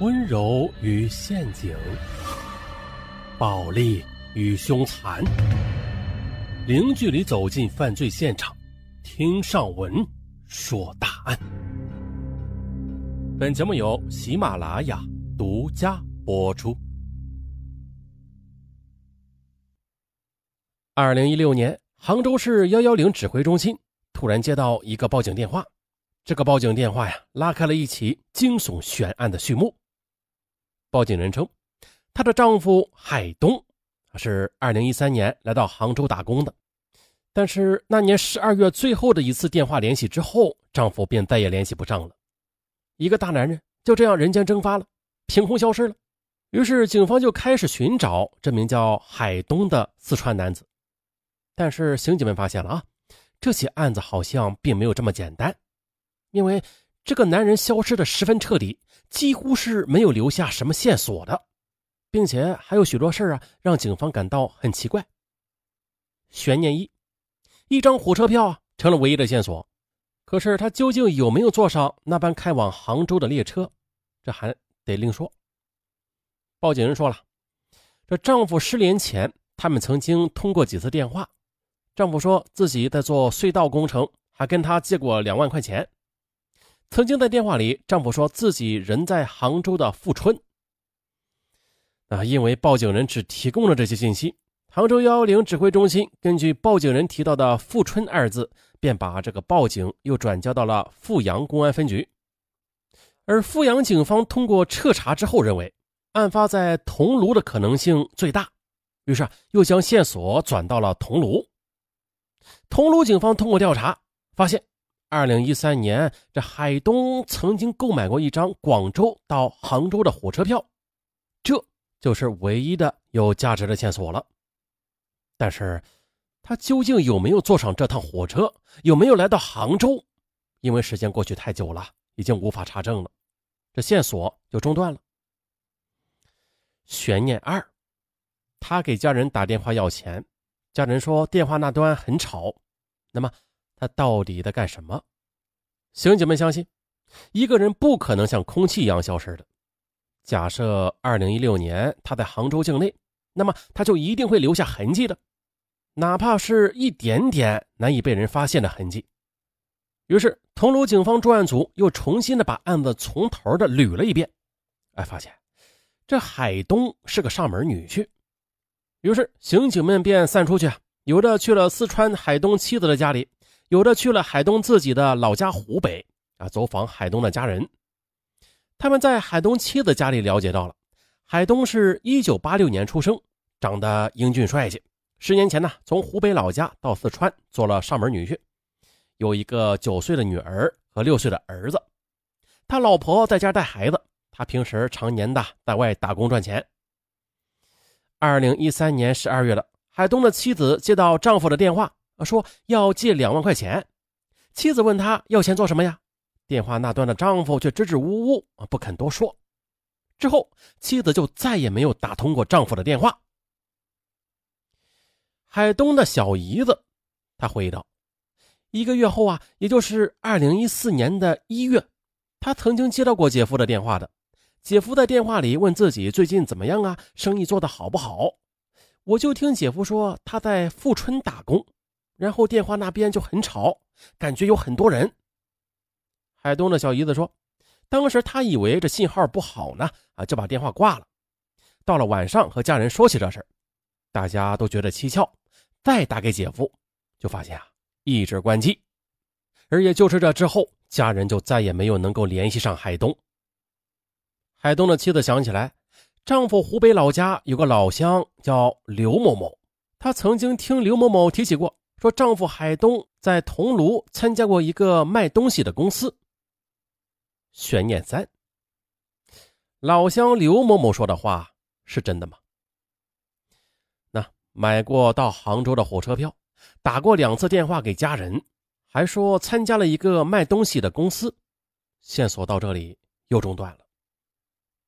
温柔与陷阱，暴力与凶残，零距离走进犯罪现场，听上文说大案。本节目由喜马拉雅独家播出。二零一六年，杭州市幺幺零指挥中心突然接到一个报警电话，这个报警电话呀，拉开了一起惊悚悬案的序幕。报警人称，她的丈夫海东是二零一三年来到杭州打工的，但是那年十二月最后的一次电话联系之后，丈夫便再也联系不上了。一个大男人就这样人间蒸发了，凭空消失了。于是警方就开始寻找这名叫海东的四川男子，但是刑警们发现了啊，这起案子好像并没有这么简单，因为这个男人消失的十分彻底。几乎是没有留下什么线索的，并且还有许多事儿啊，让警方感到很奇怪。悬念一，一张火车票啊成了唯一的线索，可是他究竟有没有坐上那班开往杭州的列车，这还得另说。报警人说了，这丈夫失联前，他们曾经通过几次电话，丈夫说自己在做隧道工程，还跟他借过两万块钱。曾经在电话里，丈夫说自己人在杭州的富春。啊，因为报警人只提供了这些信息，杭州幺幺零指挥中心根据报警人提到的“富春”二字，便把这个报警又转交到了富阳公安分局。而富阳警方通过彻查之后认为，案发在桐庐的可能性最大，于是又将线索转到了桐庐。桐庐警方通过调查发现。二零一三年，这海东曾经购买过一张广州到杭州的火车票，这就是唯一的有价值的线索了。但是，他究竟有没有坐上这趟火车，有没有来到杭州？因为时间过去太久了，已经无法查证了，这线索就中断了。悬念二，他给家人打电话要钱，家人说电话那端很吵，那么。他到底在干什么？刑警们相信，一个人不可能像空气一样消失的。假设二零一六年他在杭州境内，那么他就一定会留下痕迹的，哪怕是一点点难以被人发现的痕迹。于是，桐庐警方专案组又重新的把案子从头的捋了一遍，哎，发现这海东是个上门女婿。于是，刑警们便散出去，有的去了四川海东妻子的家里。有的去了海东自己的老家湖北啊，走访海东的家人。他们在海东妻子家里了解到了，海东是一九八六年出生，长得英俊帅气。十年前呢，从湖北老家到四川做了上门女婿，有一个九岁的女儿和六岁的儿子。他老婆在家带孩子，他平时常年的在外打工赚钱。二零一三年十二月的，海东的妻子接到丈夫的电话。啊说要借两万块钱，妻子问他要钱做什么呀？电话那端的丈夫却支支吾吾不肯多说。之后，妻子就再也没有打通过丈夫的电话。海东的小姨子，她回忆道：“一个月后啊，也就是二零一四年的一月，她曾经接到过姐夫的电话的。姐夫在电话里问自己最近怎么样啊，生意做得好不好？我就听姐夫说他在富春打工。”然后电话那边就很吵，感觉有很多人。海东的小姨子说，当时他以为这信号不好呢，啊，就把电话挂了。到了晚上和家人说起这事大家都觉得蹊跷，再打给姐夫，就发现啊一直关机。而也就是这之后，家人就再也没有能够联系上海东。海东的妻子想起来，丈夫湖北老家有个老乡叫刘某某，她曾经听刘某某提起过。说丈夫海东在桐庐参加过一个卖东西的公司。悬念三，老乡刘某某说的话是真的吗？那买过到杭州的火车票，打过两次电话给家人，还说参加了一个卖东西的公司，线索到这里又中断了。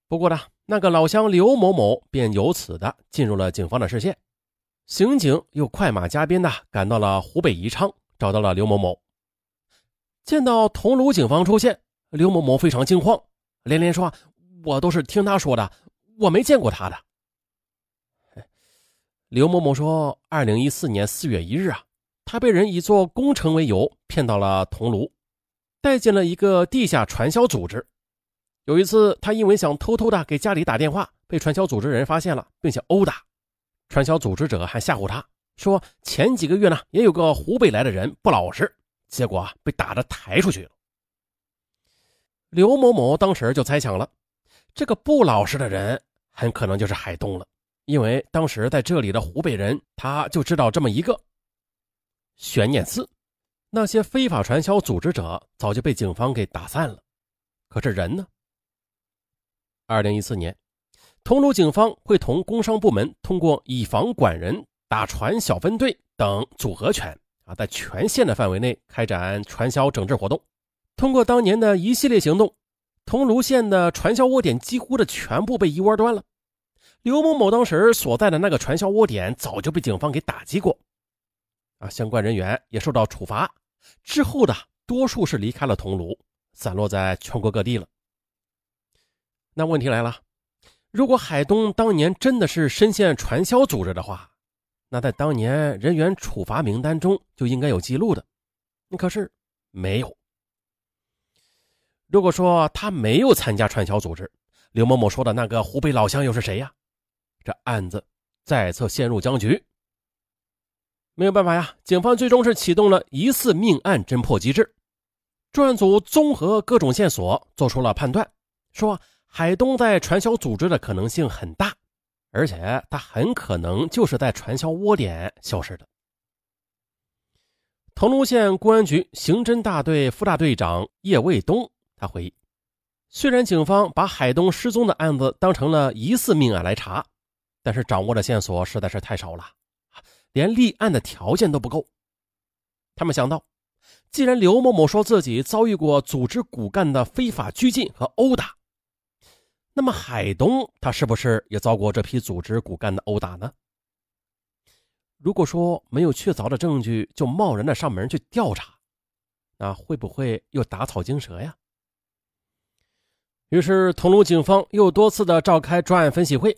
不过呢，那个老乡刘某某便由此的进入了警方的视线。刑警又快马加鞭的赶到了湖北宜昌，找到了刘某某。见到桐庐警方出现，刘某某非常惊慌，连连说：“我都是听他说的，我没见过他的。刘某某说，二零一四年四月一日啊，他被人以做工程为由骗到了桐庐，带进了一个地下传销组织。有一次，他因为想偷偷的给家里打电话，被传销组织人发现了，并且殴打。传销组织者还吓唬他说，前几个月呢，也有个湖北来的人不老实，结果，被打的抬出去了。刘某某当时就猜想了，这个不老实的人很可能就是海东了。因为当时在这里的湖北人，他就知道这么一个悬念四：那些非法传销组织者早就被警方给打散了，可这人呢？二零一四年，桐庐警方会同工商部门通过以房管人、打传小分队等组合拳啊，在全县的范围内开展传销整治活动。通过当年的一系列行动，桐庐县的传销窝点几乎的全部被一窝端了。刘某某当时所在的那个传销窝点早就被警方给打击过，啊，相关人员也受到处罚。之后的多数是离开了桐庐，散落在全国各地了。那问题来了，如果海东当年真的是深陷传销组织的话，那在当年人员处罚名单中就应该有记录的，可是没有。如果说他没有参加传销组织，刘某某说的那个湖北老乡又是谁呀？这案子再次陷入僵局，没有办法呀！警方最终是启动了疑似命案侦破机制，专案组综合各种线索，做出了判断，说海东在传销组织的可能性很大，而且他很可能就是在传销窝点消失的。桐庐县公安局刑侦大队副大队长叶卫东他回忆，虽然警方把海东失踪的案子当成了疑似命案来查。但是掌握的线索实在是太少了，连立案的条件都不够。他们想到，既然刘某某说自己遭遇过组织骨干的非法拘禁和殴打，那么海东他是不是也遭过这批组织骨干的殴打呢？如果说没有确凿的证据就贸然的上门去调查，那会不会又打草惊蛇呀？于是，桐庐警方又多次的召开专案分析会。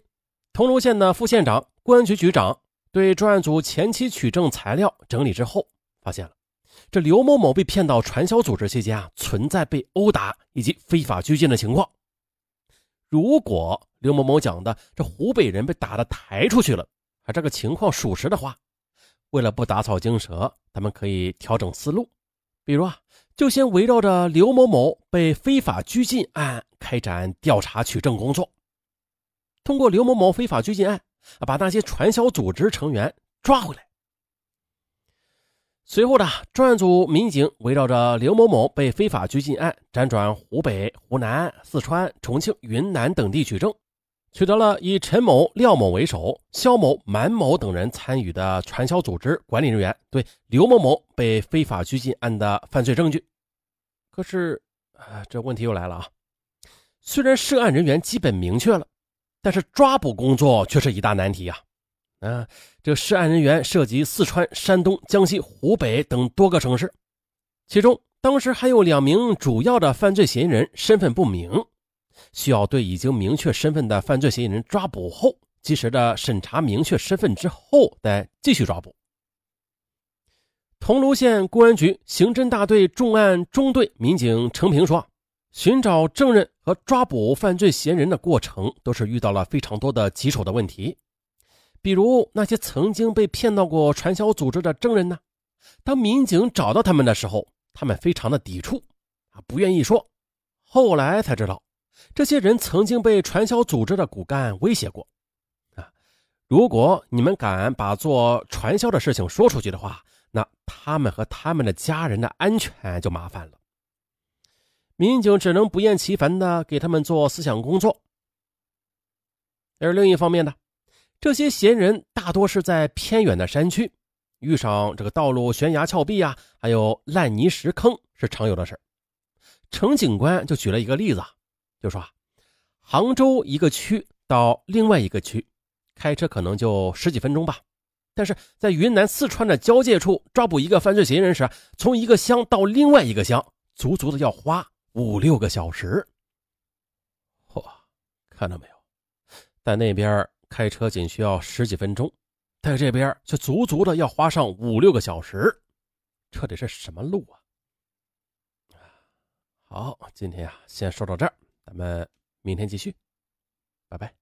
桐庐县的副县长、公安局局长对专案组前期取证材料整理之后，发现了这刘某某被骗到传销组织期间啊，存在被殴打以及非法拘禁的情况。如果刘某某讲的这湖北人被打的抬出去了，啊这个情况属实的话，为了不打草惊蛇，他们可以调整思路，比如啊，就先围绕着刘某某被非法拘禁案开展调查取证工作。通过刘某某非法拘禁案，把那些传销组织成员抓回来。随后的专案组民警围绕着刘某某被非法拘禁案，辗转湖北、湖南、四川、重庆、云南等地取证，取得了以陈某、廖某为首，肖某、满某等人参与的传销组织管理人员对刘某某被非法拘禁案的犯罪证据。可是，啊，这问题又来了啊！虽然涉案人员基本明确了。但是抓捕工作却是一大难题呀！啊，这涉案人员涉及四川、山东、江西、湖北等多个城市，其中当时还有两名主要的犯罪嫌疑人身份不明，需要对已经明确身份的犯罪嫌疑人抓捕后，及时的审查明确身份之后再继续抓捕。桐庐县公安局刑侦大队重案中队民警程平说。寻找证人和抓捕犯罪嫌疑人的过程，都是遇到了非常多的棘手的问题。比如那些曾经被骗到过传销组织的证人呢？当民警找到他们的时候，他们非常的抵触，啊，不愿意说。后来才知道，这些人曾经被传销组织的骨干威胁过，啊，如果你们敢把做传销的事情说出去的话，那他们和他们的家人的安全就麻烦了。民警只能不厌其烦的给他们做思想工作。而另一方面呢，这些闲人大多是在偏远的山区，遇上这个道路悬崖峭壁啊，还有烂泥石坑是常有的事程警官就举了一个例子，就说啊，杭州一个区到另外一个区，开车可能就十几分钟吧，但是在云南四川的交界处抓捕一个犯罪嫌疑人时，从一个乡到另外一个乡，足足的要花。五六个小时，嚯！看到没有，在那边开车仅需要十几分钟，在这边却足足的要花上五六个小时，这得是什么路啊？好，今天啊，先说到这儿，咱们明天继续，拜拜。